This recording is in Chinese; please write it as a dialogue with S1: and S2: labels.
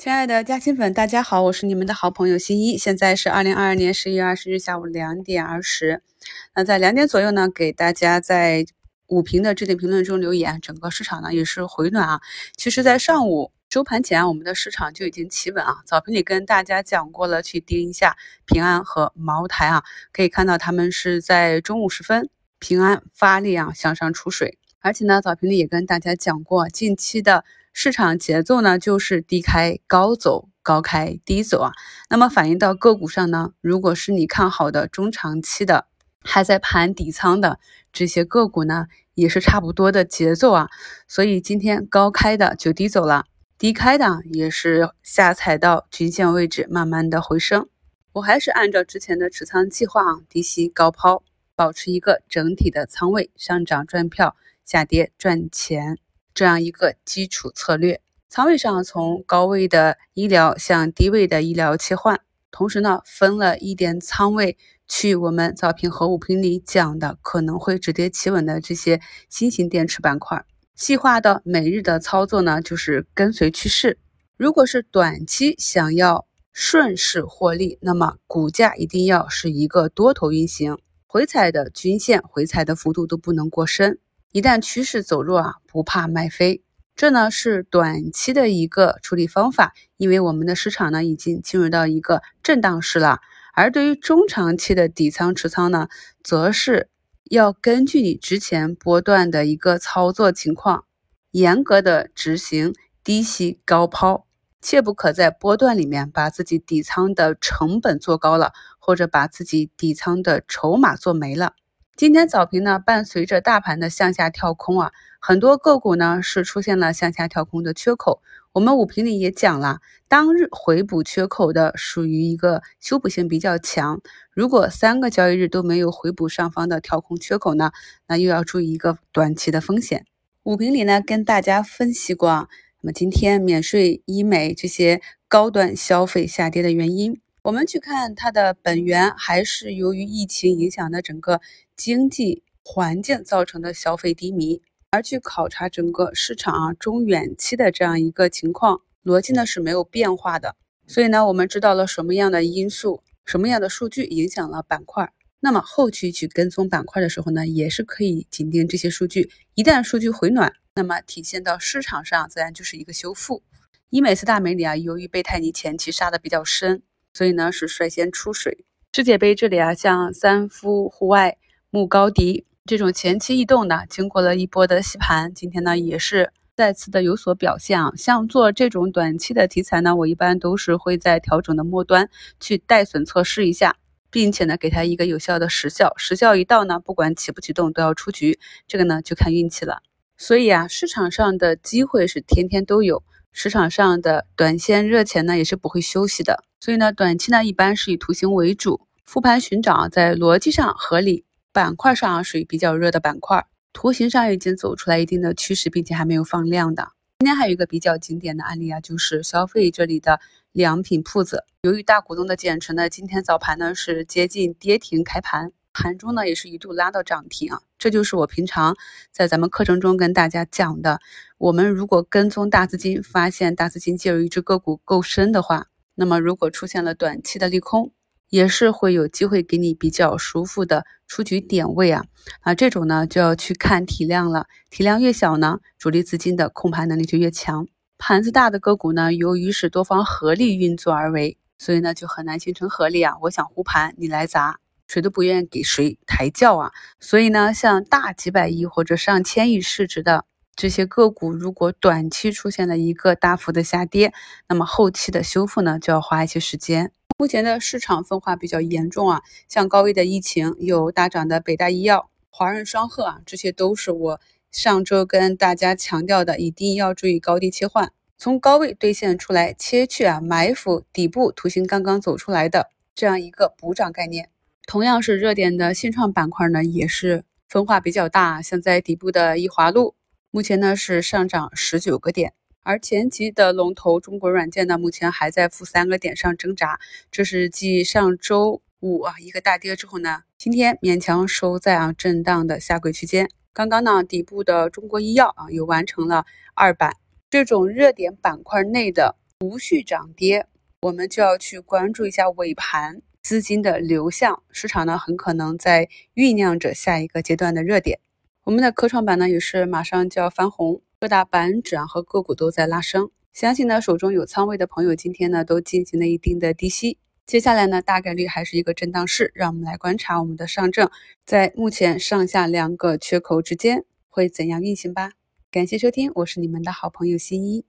S1: 亲爱的嘉兴粉，大家好，我是你们的好朋友新一。现在是二零二二年十一月二十日下午两点二十。那在两点左右呢，给大家在五评的置顶评论中留言。整个市场呢也是回暖啊。其实，在上午收盘前，我们的市场就已经企稳啊。早评里跟大家讲过了，去盯一下平安和茅台啊，可以看到他们是在中午时分，平安发力啊向上出水。而且呢，早评里也跟大家讲过，近期的。市场节奏呢，就是低开高走，高开低走啊。那么反映到个股上呢，如果是你看好的中长期的，还在盘底仓的这些个股呢，也是差不多的节奏啊。所以今天高开的就低走了，低开的也是下踩到均线位置，慢慢的回升。我还是按照之前的持仓计划啊，低吸高抛，保持一个整体的仓位，上涨赚票，下跌赚钱。这样一个基础策略，仓位上从高位的医疗向低位的医疗切换，同时呢分了一点仓位去我们早评和午评里讲的可能会止跌企稳的这些新型电池板块。细化的每日的操作呢，就是跟随趋势。如果是短期想要顺势获利，那么股价一定要是一个多头运行，回踩的均线回踩的幅度都不能过深。一旦趋势走弱啊，不怕卖飞，这呢是短期的一个处理方法，因为我们的市场呢已经进入到一个震荡市了。而对于中长期的底仓持仓呢，则是要根据你之前波段的一个操作情况，严格的执行低吸高抛，切不可在波段里面把自己底仓的成本做高了，或者把自己底仓的筹码做没了。今天早评呢，伴随着大盘的向下跳空啊，很多个股呢是出现了向下跳空的缺口。我们午评里也讲了，当日回补缺口的属于一个修补性比较强。如果三个交易日都没有回补上方的跳空缺口呢，那又要注意一个短期的风险。午评里呢跟大家分析过，那么今天免税、医美这些高端消费下跌的原因。我们去看它的本源，还是由于疫情影响的整个经济环境造成的消费低迷，而去考察整个市场啊中远期的这样一个情况，逻辑呢是没有变化的。所以呢，我们知道了什么样的因素、什么样的数据影响了板块，那么后期去跟踪板块的时候呢，也是可以紧盯这些数据。一旦数据回暖，那么体现到市场上，自然就是一个修复。医美四大美里啊，由于贝泰尼前期杀的比较深。所以呢，是率先出水。世界杯这里啊，像三夫户外、穆高迪这种前期异动的，经过了一波的洗盘，今天呢也是再次的有所表现啊。像做这种短期的题材呢，我一般都是会在调整的末端去带损测试一下，并且呢给它一个有效的时效，时效一到呢，不管启不启动都要出局，这个呢就看运气了。所以啊，市场上的机会是天天都有。市场上的短线热钱呢，也是不会休息的，所以呢，短期呢一般是以图形为主，复盘寻找在逻辑上合理，板块上属于比较热的板块，图形上已经走出来一定的趋势，并且还没有放量的。今天还有一个比较经典的案例啊，就是消费这里的良品铺子，由于大股东的减持呢，今天早盘呢是接近跌停开盘。盘中呢也是一度拉到涨停啊，这就是我平常在咱们课程中跟大家讲的。我们如果跟踪大资金，发现大资金介入一只个股够深的话，那么如果出现了短期的利空，也是会有机会给你比较舒服的出局点位啊。啊，这种呢就要去看体量了，体量越小呢，主力资金的控盘能力就越强。盘子大的个股呢，由于是多方合力运作而为，所以呢就很难形成合力啊。我想护盘，你来砸。谁都不愿意给谁抬轿啊，所以呢，像大几百亿或者上千亿市值的这些个股，如果短期出现了一个大幅的下跌，那么后期的修复呢，就要花一些时间。目前的市场分化比较严重啊，像高位的疫情，有大涨的北大医药、华润双鹤啊，这些都是我上周跟大家强调的，一定要注意高低切换，从高位兑现出来切去啊，埋伏底部图形刚刚走出来的这样一个补涨概念。同样是热点的信创板块呢，也是分化比较大。像在底部的易华路，目前呢是上涨十九个点，而前期的龙头中国软件呢，目前还在负三个点上挣扎。这是继上周五啊一个大跌之后呢，今天勉强收在啊震荡的下轨区间。刚刚呢底部的中国医药啊又完成了二板，这种热点板块内的无序涨跌，我们就要去关注一下尾盘资金的流向。市场呢，很可能在酝酿着下一个阶段的热点。我们的科创板呢，也是马上就要翻红，各大板指啊和个股都在拉升。相信呢，手中有仓位的朋友，今天呢都进行了一定的低吸。接下来呢，大概率还是一个震荡市，让我们来观察我们的上证在目前上下两个缺口之间会怎样运行吧。感谢收听，我是你们的好朋友新一。